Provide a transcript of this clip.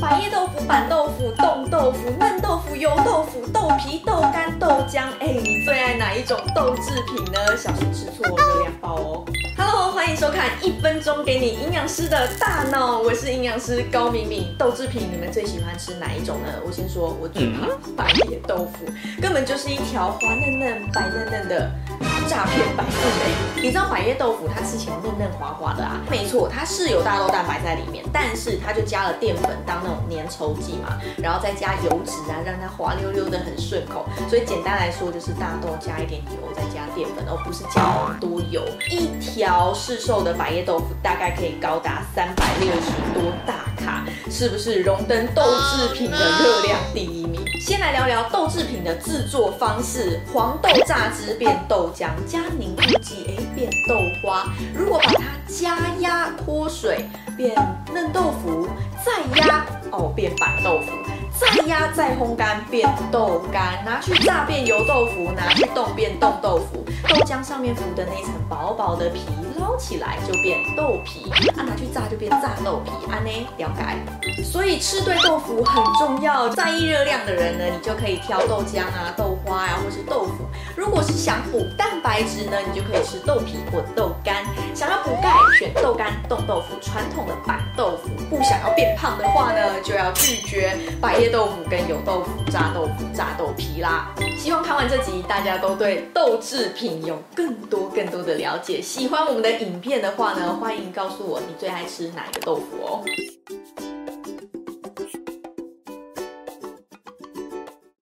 百叶豆腐、板豆腐、冻豆腐、嫩豆腐、油豆腐、豆皮、豆干、豆浆。哎，你最爱哪一种豆制品呢？小心吃错热量包哦！Hello，欢迎收看一分钟给你营养师的大脑，我是营养师高敏敏。豆制品你们最喜欢吃哪一种呢？我先说，我最怕白叶豆腐，根本就是一条滑嫩嫩、白嫩嫩的。诈骗百分美，你知道百叶豆腐它吃起来嫩嫩滑滑的啊？没错，它是有大豆蛋白在里面，但是它就加了淀粉当那种粘稠剂嘛，然后再加油脂啊，让它滑溜溜的很顺口。所以简单来说就是大豆加一点油，再加淀粉，而不是加很多油。一条市售的百叶豆腐大概可以高达三百六十多大卡，是不是荣登豆制品的热量第一名？聊豆制品的制作方式，黄豆榨汁变豆浆。加凝固剂，哎，变豆花。如果把它加压脱水，变嫩豆腐，再压哦，变白豆腐，再压再烘干，变豆干。拿去炸变油豆腐，拿去冻变冻豆腐。豆浆上面浮的那一层薄薄的皮，捞起来就变豆皮。啊，拿去炸就变炸豆皮。安呢，了解。所以吃对豆腐很重要。在意热量的人呢，你就可以挑豆浆啊、豆花呀、啊，或是豆腐。如果是想补蛋白质呢，你就可以吃豆皮或豆干。豆干、冻豆腐、传统的板豆腐。不想要变胖的话呢，就要拒绝百叶豆腐跟油豆腐、炸豆腐、炸豆皮啦。希望看完这集，大家都对豆制品有更多更多的了解。喜欢我们的影片的话呢，欢迎告诉我你最爱吃哪个豆腐哦。